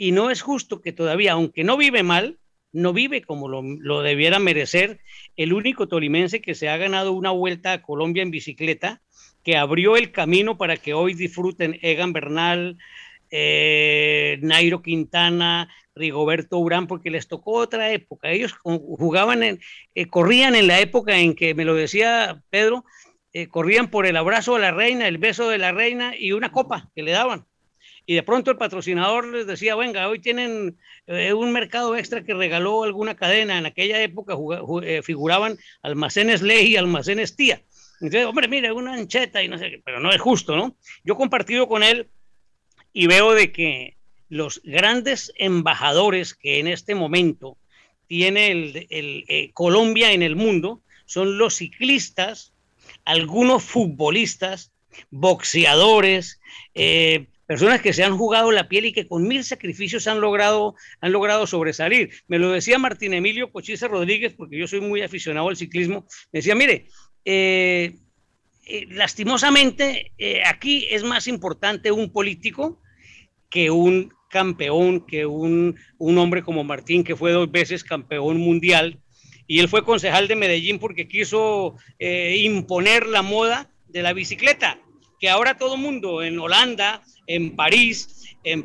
y no es justo que todavía, aunque no vive mal, no vive como lo, debiera merecer el único tolimense que se ha ganado una vuelta a Colombia en bicicleta, que abrió el camino para que hoy disfruten Egan Bernal, eh, Nairo Quintana, Rigoberto Urán, porque les tocó otra época. Ellos jugaban, en, eh, corrían en la época en que, me lo decía Pedro, eh, corrían por el abrazo de la reina, el beso de la reina y una copa que le daban y de pronto el patrocinador les decía, venga, hoy tienen eh, un mercado extra que regaló alguna cadena. En aquella época eh, figuraban almacenes Ley y almacenes Tía. Entonces, hombre, mire, una ancheta y no sé qué, pero no es justo, ¿no? Yo he compartido con él y veo de que los grandes embajadores que en este momento tiene el, eh, Colombia en el mundo son los ciclistas, algunos futbolistas, boxeadores, eh, personas que se han jugado la piel y que con mil sacrificios han logrado, han logrado sobresalir. Me lo decía Martín Emilio Cochise Rodríguez, porque yo soy muy aficionado al ciclismo, me decía, mire, eh, eh, lastimosamente eh, aquí es más importante un político que un campeón, que un, un hombre como Martín, que fue dos veces campeón mundial, y él fue concejal de Medellín porque quiso imponer la moda de la bicicleta que ahora todo mundo en Holanda, en París, en,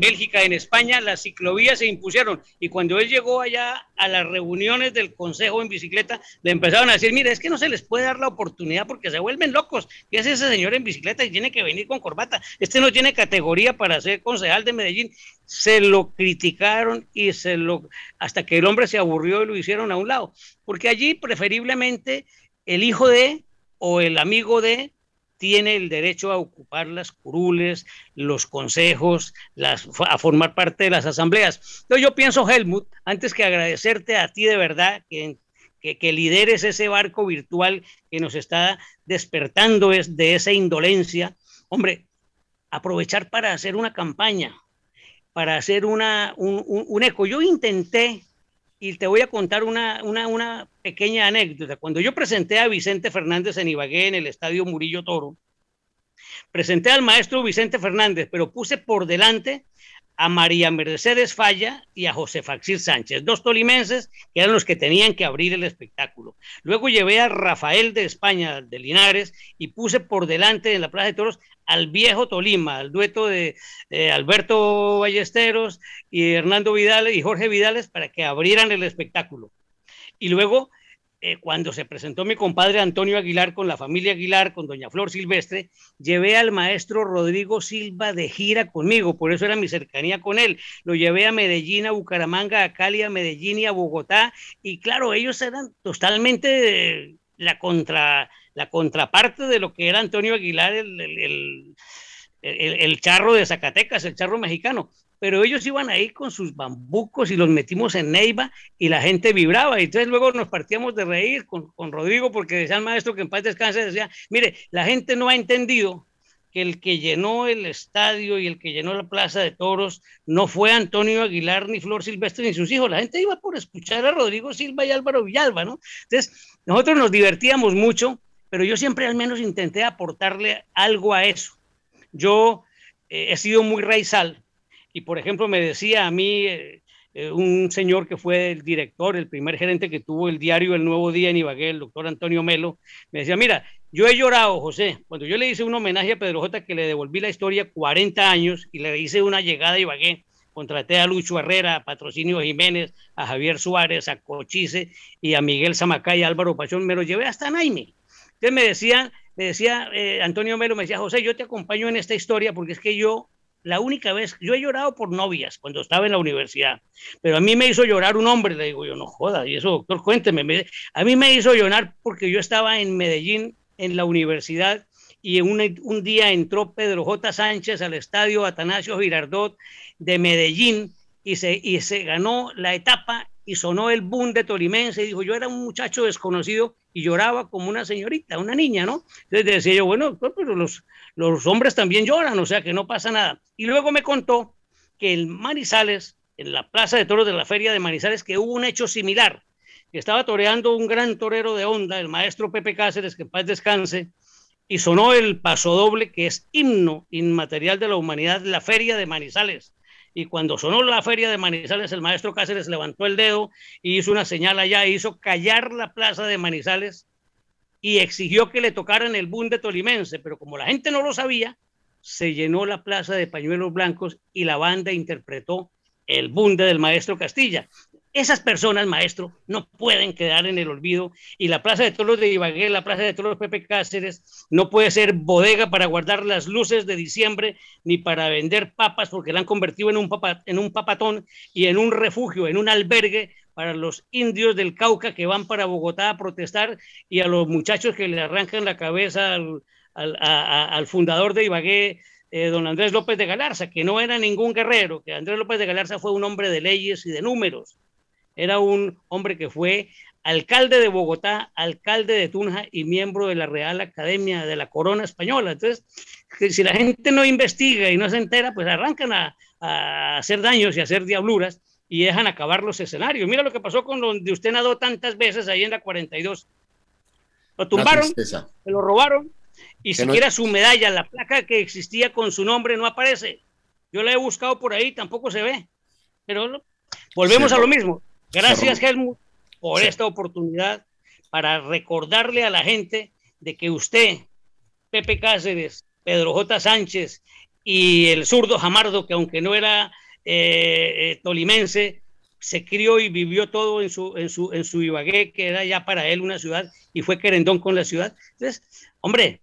Bélgica, en España, las ciclovías se impusieron. Y cuando él llegó allá a las reuniones del consejo en bicicleta, le empezaron a decir, mire, es que no se les puede dar la oportunidad porque se vuelven locos. ¿Qué hace ese señor en bicicleta y tiene que venir con corbata? Este no tiene categoría para ser concejal de Medellín. Se lo criticaron y se lo, hasta que el hombre se aburrió y lo hicieron a un lado. Porque allí preferiblemente el hijo de o el amigo de tiene el derecho a ocupar las curules, los consejos, a formar parte de las asambleas. Entonces yo pienso, Helmut, antes que agradecerte a ti de verdad, que, que, lideres ese barco virtual que nos está despertando es de esa indolencia. Hombre, aprovechar para hacer una campaña, para hacer una, un, un, un eco. Yo intenté, y te voy a contar una, una, una, pequeña anécdota. Cuando yo presenté a Vicente Fernández en Ibagué, en el Estadio Murillo Toro, presenté al maestro Vicente Fernández, pero puse por delante a María Mercedes Falla y a José Faxir Sánchez, dos tolimenses que eran los que tenían que abrir el espectáculo. Luego llevé a Rafael de España, de Linares, y puse por delante en la Plaza de Toros al viejo Tolima, al dueto de eh, Alberto Ballesteros y Hernando Vidal y Jorge Vidales para que abrieran el espectáculo. Y luego eh, cuando se presentó mi compadre Antonio Aguilar con la familia Aguilar, con doña Flor Silvestre, llevé al maestro Rodrigo Silva de gira conmigo, por eso era mi cercanía con él. Lo llevé a Medellín, a Bucaramanga, a Cali, a Medellín y a Bogotá, y claro, ellos eran totalmente la, contra, la contraparte de lo que era Antonio Aguilar, el el, el, charro de Zacatecas, el charro mexicano pero ellos iban ahí con sus bambucos y los metimos en Neiva y la gente vibraba. Y entonces luego nos partíamos de reír con, con Rodrigo porque decía el maestro que en paz descanse, decía, mire, la gente no ha entendido que el que llenó el estadio y el que llenó la plaza de toros no fue Antonio Aguilar, ni Flor Silvestre, ni sus hijos. La gente iba por escuchar a Rodrigo Silva y Álvaro Villalba, ¿no? Entonces, nosotros nos divertíamos mucho, pero yo siempre al menos intenté aportarle algo a eso. Yo eh, he sido muy raizal y por ejemplo, me decía a mí eh, eh, un señor que fue el director, el primer gerente que tuvo el diario El Nuevo Día en Ibagué, el doctor Antonio Melo, me decía, mira, yo he llorado, José, cuando yo le hice un homenaje a Pedro J, que le devolví la historia 40 años y le hice una llegada a Ibagué, contraté a Lucho Herrera, a Patrocinio Jiménez, a Javier Suárez, a Cochise y a Miguel Zamacay, a Álvaro Pachón, me lo llevé hasta Naime. Entonces me decía, me decía eh, Antonio Melo, me decía, José, yo te acompaño en esta historia porque es que yo la única vez, yo he llorado por novias cuando estaba en la universidad, pero a mí me hizo llorar un hombre, le digo yo, no joda, y eso, doctor, cuénteme, me, a mí me hizo llorar porque yo estaba en Medellín, en la universidad, y un, un día entró Pedro J. Sánchez al estadio Atanasio Girardot de Medellín y se, y se ganó la etapa y sonó el boom de Tolimense dijo, yo era un muchacho desconocido y lloraba como una señorita, una niña, ¿no? Entonces decía yo, bueno, pero los, los hombres también lloran, o sea que no pasa nada. Y luego me contó que en Manizales, en la plaza de toros de la feria de Manizales, que hubo un hecho similar, estaba toreando un gran torero de onda, el maestro Pepe Cáceres, que paz descanse, y sonó el pasodoble, que es himno inmaterial de la humanidad, la feria de Manizales. Y cuando sonó la feria de Manizales, el maestro Cáceres levantó el dedo y hizo una señal allá, hizo callar la plaza de Manizales y exigió que le tocaran el boom de Tolimense, pero como la gente no lo sabía, se llenó la plaza de pañuelos blancos y la banda interpretó el bunde del maestro Castilla. Esas personas, maestro, no pueden quedar en el olvido. Y la Plaza de Toros de Ibagué, la Plaza de Toros Pepe Cáceres, no puede ser bodega para guardar las luces de diciembre ni para vender papas porque la han convertido en un, en un papatón y en un refugio, en un albergue para los indios del Cauca que van para Bogotá a protestar y a los muchachos que le arrancan la cabeza al fundador de Ibagué, eh, don Andrés López de Galarza, que no era ningún guerrero, que Andrés López de Galarza fue un hombre de leyes y de números era un hombre que fue alcalde de Bogotá, alcalde de Tunja y miembro de la Real Academia de la Corona Española. Entonces, si la gente no investiga y no se entera, pues arrancan a, a hacer daños y a hacer diabluras y dejan acabar los escenarios. Mira lo que pasó con donde usted nadó tantas veces ahí en la 42. Lo tumbaron, se lo robaron y que siquiera no... su medalla, la placa que existía con su nombre no aparece. Yo la he buscado por ahí, tampoco se ve. Pero volvemos sí, a lo mismo. Gracias, Helmut, por sí. esta oportunidad para recordarle a la gente de que usted, Pepe Cáceres, Pedro J. Sánchez y el zurdo Jamardo, que aunque no era eh, eh, tolimense, se crió y vivió todo en su, en, su, en su Ibagué, que era ya para él una ciudad, y fue querendón con la ciudad. Entonces, hombre,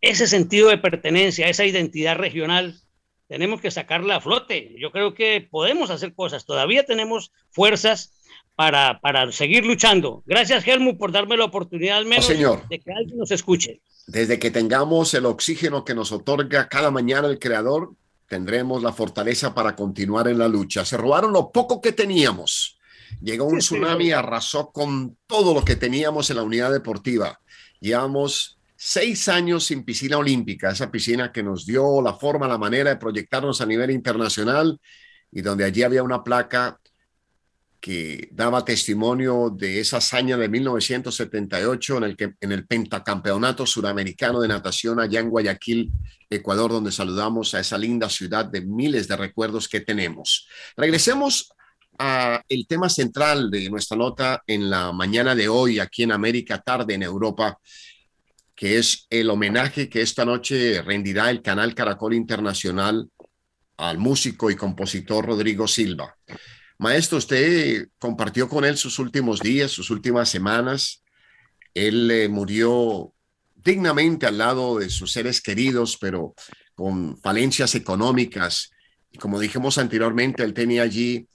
ese sentido de pertenencia, esa identidad regional, tenemos que sacarla a flote. Yo creo que podemos hacer cosas, todavía tenemos fuerzas para, para seguir luchando. Gracias, Helmut, por darme la oportunidad al menos no, señor. de que alguien nos escuche. Desde que tengamos el oxígeno que nos otorga cada mañana el Creador, tendremos la fortaleza para continuar en la lucha. Se robaron lo poco que teníamos. Llegó un tsunami y arrasó con todo lo que teníamos en la unidad deportiva. Llevamos seis años sin piscina olímpica, esa piscina que nos dio la forma, la manera de proyectarnos a nivel internacional y donde allí había una placa que daba testimonio de esa hazaña de 1978 en el, que, en el pentacampeonato suramericano de natación allá en Guayaquil, Ecuador, donde saludamos a esa linda ciudad de miles de recuerdos que tenemos. Regresemos a el tema central de nuestra nota en la mañana de hoy aquí en América, tarde en Europa, que es el homenaje que esta noche rendirá el canal Caracol Internacional al músico y compositor Rodrigo Silva. Maestro, usted compartió con él sus últimos días, sus últimas semanas. Él eh, murió dignamente al lado de sus seres queridos, pero con falencias económicas. Y como dijimos anteriormente, él tenía allí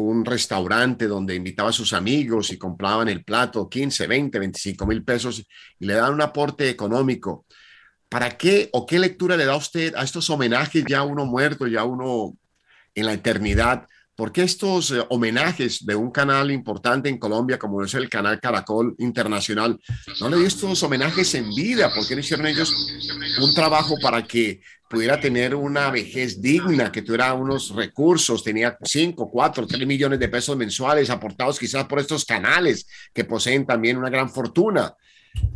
un restaurante donde invitaba a sus amigos y compraban el plato 15, 20, 25 mil pesos y le daban un aporte económico. ¿Para qué o qué lectura le da usted a estos homenajes ya uno muerto, ya uno en la eternidad? ¿Por qué estos eh, homenajes de un canal importante en Colombia como es el canal Caracol Internacional no le dio estos homenajes en vida? ¿Por qué no hicieron ellos un trabajo para que pudiera tener una vejez digna, que tuviera unos recursos, tenía 5, 4, 3 millones de pesos mensuales aportados quizás por estos canales que poseen también una gran fortuna?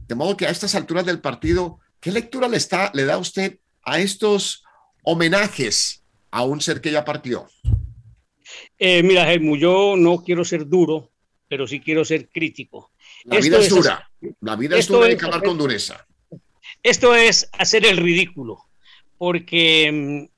De modo que a estas alturas del partido, ¿qué lectura le, está, le da usted a estos homenajes a un ser que ya partió? Eh, mira, Helmut, yo no quiero ser duro, pero sí quiero ser crítico. La vida es dura. La vida es dura, hay que hablar con dureza. Esto es hacer el ridículo, porque mm,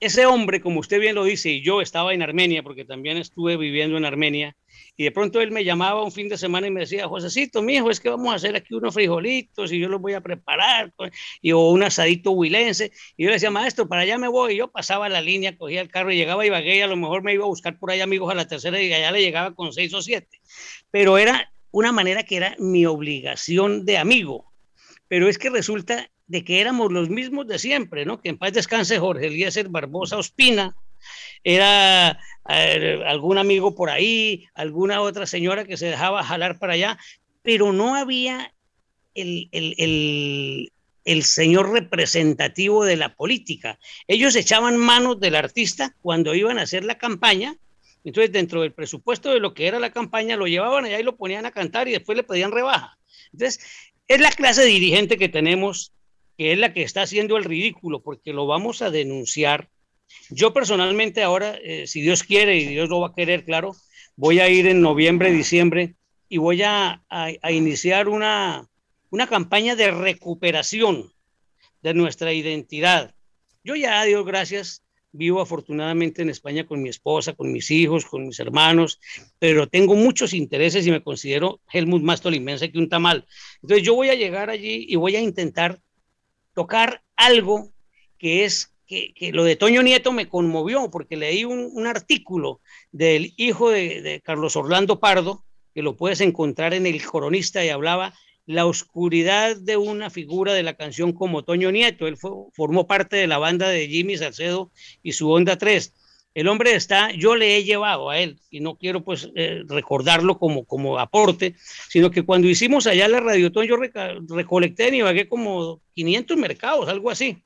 ese hombre, como usted bien lo dice, y yo estaba en Armenia, porque también estuve viviendo en Armenia, y de pronto él me llamaba un fin de semana y me decía, Josecito, mi hijo, es que vamos a hacer aquí unos frijolitos y yo los voy a preparar, pues, y, o un asadito huilense. Y yo le decía, maestro, para allá me voy. Y yo pasaba la línea, cogía el carro y llegaba a Ibagué a lo mejor me iba a buscar por ahí amigos a la tercera y allá le llegaba con seis o siete. Pero era una manera que era mi obligación de amigo. Pero es que resulta de que éramos los mismos de siempre, ¿no? Que en paz descanse Jorge Eliezer Barbosa Ospina, era algún amigo por ahí, alguna otra señora que se dejaba jalar para allá, pero no había el, el, señor representativo de la política. Ellos echaban manos del artista cuando iban a hacer la campaña, entonces dentro del presupuesto de lo que era la campaña lo llevaban allá y lo ponían a cantar y después le pedían rebaja. Entonces, es la clase dirigente que tenemos, que es la que está haciendo el ridículo, porque lo vamos a denunciar yo personalmente ahora, eh, si Dios quiere y Dios lo va a querer, claro, voy a ir en noviembre, diciembre y voy a, iniciar una, una campaña de recuperación de nuestra identidad. Yo ya, Dios gracias, vivo afortunadamente en España con mi esposa, con mis hijos, con mis hermanos, pero tengo muchos intereses y me considero Helmut más tolimense que un tamal. Entonces yo voy a llegar allí y voy a intentar tocar algo que es que, lo de Toño Nieto me conmovió porque leí un, artículo del hijo de, Carlos Orlando Pardo, que lo puedes encontrar en El Coronista y hablaba la oscuridad de una figura de la canción como Toño Nieto. Él formó parte de la banda de Jimmy Salcedo y su Onda 3. El hombre está, yo le he llevado a él, y no quiero pues eh, recordarlo como, como aporte, sino que cuando hicimos allá la Radiotón, yo recolecté en Ibagué como 500 mercados, algo así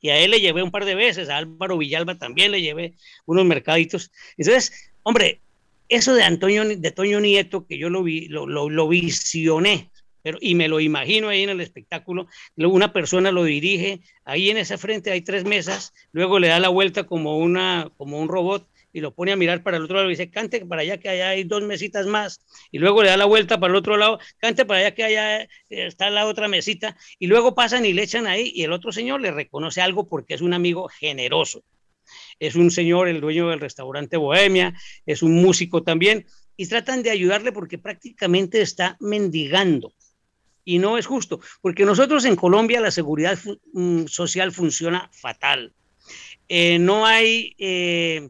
y a él le llevé un par de veces, a Álvaro Villalba también le llevé unos mercaditos. Entonces, hombre, eso de Antonio, de Toño Nieto, que yo lo vi, lo, lo, visioné, pero, y me lo imagino ahí en el espectáculo, una persona lo dirige, ahí en esa frente hay tres mesas, luego le da la vuelta como, una, como un robot y lo pone a mirar para el otro lado y dice, cante para allá que allá hay dos mesitas más, y luego le da la vuelta para el otro lado, cante para allá que allá eh, está la otra mesita, y luego pasan y le echan ahí, y el otro señor le reconoce algo porque es un amigo generoso. Es un señor, el dueño del restaurante Bohemia, es un músico también, y tratan de ayudarle porque prácticamente está mendigando. Y no es justo, porque nosotros en Colombia la seguridad mm, social funciona fatal. Eh, no hay eh,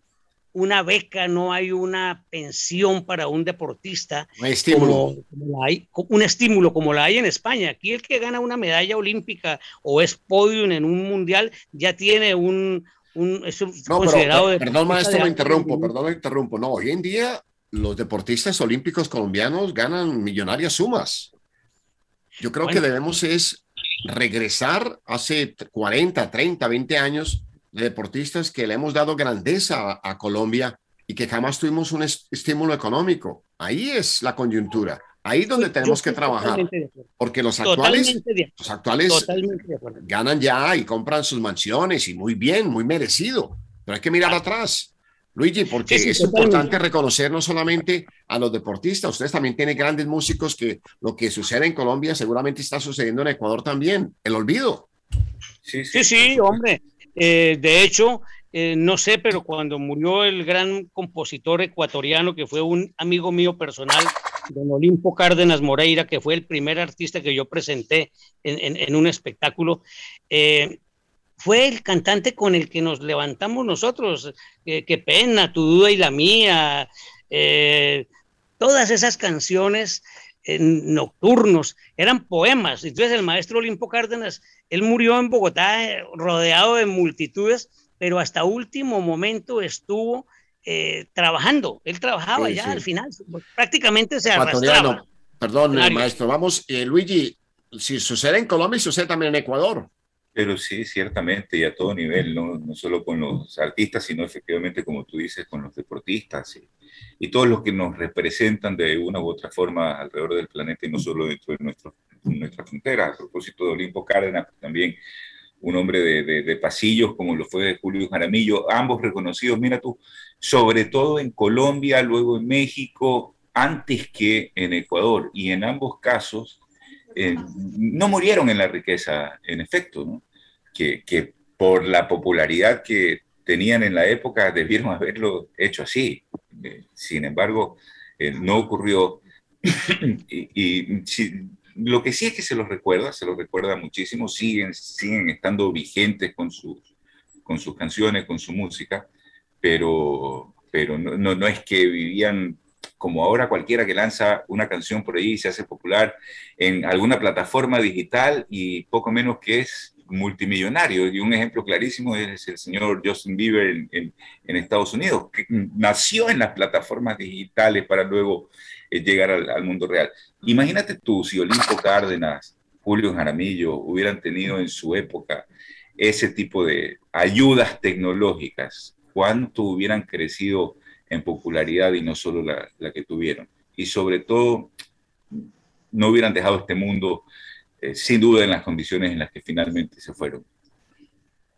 una beca, no hay una pensión para un deportista. Un estímulo. Como, hay, un estímulo como la hay en España. Aquí el que gana una medalla olímpica o es podium en un mundial ya tiene un... un es considerado perdón, maestro, me interrumpo, perdón, me interrumpo. No, hoy en día los deportistas olímpicos colombianos ganan millonarias sumas. Yo creo que debemos es regresar hace 40, 30, 20 años de deportistas que le hemos dado grandeza a, Colombia y que jamás tuvimos un estímulo económico. Ahí es la coyuntura. Ahí es donde tenemos que trabajar. Porque los actuales, los actuales ganan ya y compran sus mansiones y muy bien, muy merecido. Pero hay que mirar atrás. Luigi, porque es importante reconocer no solamente a los deportistas, ustedes también tienen grandes músicos que lo que sucede en Colombia seguramente está sucediendo en Ecuador también, el olvido. Sí, sí, sí, hombre. Eh, de hecho, eh, no sé, pero cuando murió el gran compositor ecuatoriano, que fue un amigo mío personal, don Olimpo Cárdenas Moreira, que fue el primer artista que yo presenté en, un espectáculo, eh, fue el cantante con el que nos levantamos nosotros. qué pena, tu duda y la mía. todas esas canciones nocturnos eran poemas. Entonces el maestro Olimpo Cárdenas, él murió en Bogotá rodeado de multitudes pero hasta último momento estuvo eh, trabajando. Él trabajaba ya al final, prácticamente se arrastraba. Perdón, maestro. Vamos, eh, Luigi, si sucede en Colombia, sucede también en Ecuador. Pero sí, ciertamente, y a todo nivel, no, no solo con los artistas, sino efectivamente, como tú dices, con los deportistas y, y, todos los que nos representan de una u otra forma alrededor del planeta y no solo dentro de nuestro, nuestra frontera. A propósito de Olimpo Cárdenas, también un hombre de, de, pasillos como lo fue Julio Jaramillo, ambos reconocidos, mira tú, sobre todo en Colombia, luego en México, antes que en Ecuador, y en ambos casos eh, no murieron en la riqueza, en efecto, ¿no? que, que, por la popularidad que tenían en la época debieron haberlo hecho así. Eh, sin embargo, eh, no ocurrió. y, y lo que sí es que se los recuerda, se los recuerda muchísimo, siguen, siguen estando vigentes con sus, con sus canciones, con su música, pero, pero no, no, es que vivían como ahora cualquiera que lanza una canción por ahí y se hace popular en alguna plataforma digital y poco menos que es multimillonario. Y un ejemplo clarísimo es el señor Justin Bieber en, en Estados Unidos, que nació en las plataformas digitales para luego llegar al, mundo real. Imagínate tú si Olimpo Cárdenas, Julio Jaramillo hubieran tenido en su época ese tipo de ayudas tecnológicas, cuánto hubieran crecido en popularidad y no solo la, la que tuvieron. Y sobre todo, no hubieran dejado este mundo eh, sin duda en las condiciones en las que finalmente se fueron.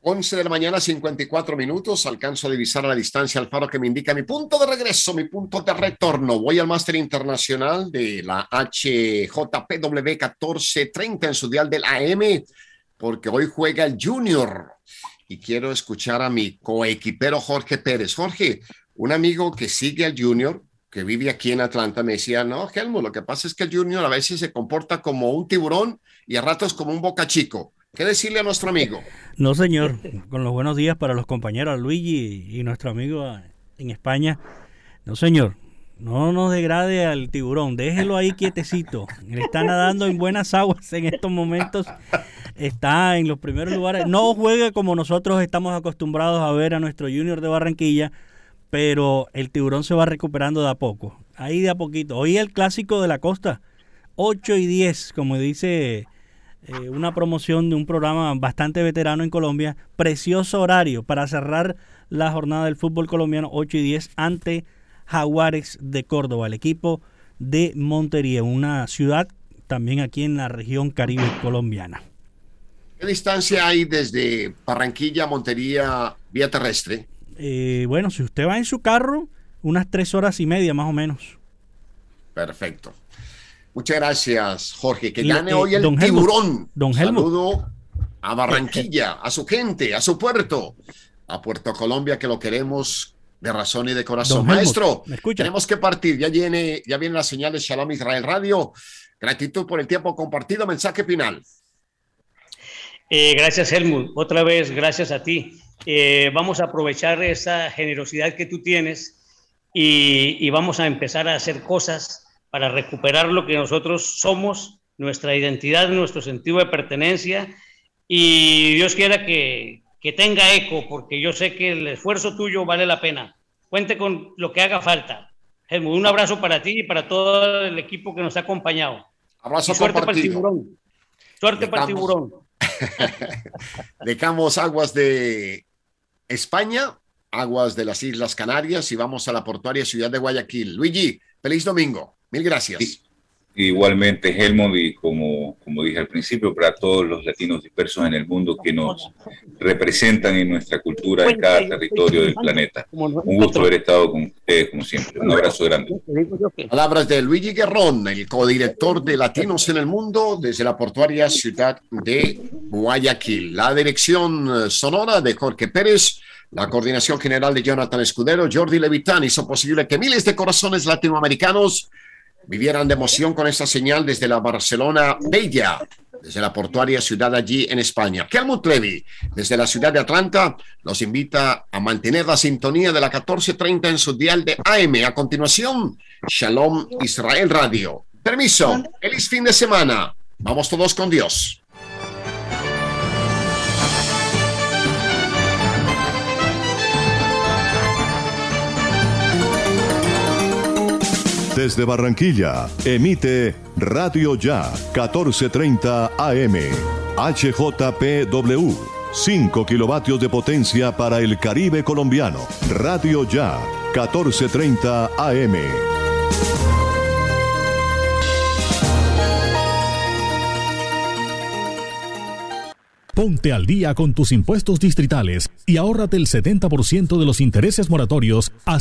11 de la mañana, 54 minutos. Alcanzo a divisar a la distancia al faro que me indica mi punto de regreso, mi punto de retorno. Voy al máster internacional de la HJPW 1430 en su dial del AM, porque hoy juega el Junior. Y quiero escuchar a mi coequipero Jorge Pérez. Jorge, un amigo que sigue al Junior, que vive aquí en Atlanta, me decía, no, Helmut, lo que pasa es que el Junior a veces se comporta como un tiburón y a ratos como un boca chico. ¿Qué decirle a nuestro amigo? No, señor. Con los buenos días para los compañeros Luigi y nuestro amigo en España. No, señor. No nos degrade al tiburón. Déjelo ahí quietecito. está nadando en buenas aguas en estos momentos. Está en los primeros lugares. No juegue como nosotros estamos acostumbrados a ver a nuestro Junior de Barranquilla, pero el tiburón se va recuperando de a poco. Ahí de a poquito. Hoy el clásico de la costa. 8 y 10, como dice eh, una promoción de un programa bastante veterano en Colombia. Precioso horario para cerrar la jornada del fútbol colombiano 8 y 10 ante Jaguares de Córdoba, el equipo de Montería, una ciudad también aquí en la región caribe colombiana. ¿Qué distancia hay desde Barranquilla a Montería vía terrestre? Eh, bueno, si usted va en su carro, unas tres horas y media más o menos. Perfecto. Muchas gracias, Jorge. Que gane hoy el tiburón. don Saludo a Barranquilla, a su gente, a su puerto, a Puerto Colombia, que lo queremos de razón y de corazón. Maestro, tenemos que partir. Ya viene, ya viene la señal de Shalom Israel Radio. Gratitud por el tiempo compartido. Mensaje final. Eh, gracias, Helmut. Otra vez, gracias a ti. Eh, vamos a aprovechar esa generosidad que tú tienes y, y vamos a empezar a hacer cosas para recuperar lo que nosotros somos, nuestra identidad, nuestro sentido de pertenencia y Dios quiera que, que tenga eco, porque yo sé que el esfuerzo tuyo vale la pena. Cuente con lo que haga falta. Helmut, un abrazo para ti y para todo el equipo que nos ha acompañado. Abrazo suerte para el tiburón. Suerte para el tiburón. Dejamos aguas de España, aguas de las Islas Canarias y vamos a la portuaria ciudad de Guayaquil. Luigi, feliz domingo. Mil gracias. Igualmente, Helmut, y como, como dije al principio, para todos los latinos dispersos en el mundo que nos representan en nuestra cultura en cada territorio del planeta. Un gusto haber estado con ustedes, como siempre. Un abrazo grande. Palabras de Luigi Guerrón, el codirector de Latinos en el Mundo desde la portuaria ciudad de Guayaquil. La dirección sonora de Jorge Pérez. La coordinación general de Jonathan Escudero, Jordi Levitán hizo posible que miles de corazones latinoamericanos vivieran de emoción con esta señal desde la Barcelona Bella, desde la portuaria ciudad allí en España. Helmut Levy, desde la ciudad de Atlanta, los invita a mantener la sintonía de la 1430 en su dial de AM. A continuación, Shalom Israel Radio. Permiso, feliz fin de semana. Vamos todos con Dios. Desde Barranquilla, emite Radio Ya 1430 AM. HJPW. 5 kilovatios de potencia para el Caribe colombiano. Radio Ya 1430 AM. Ponte al día con tus impuestos distritales y ahórrate el 70% de los intereses moratorios hasta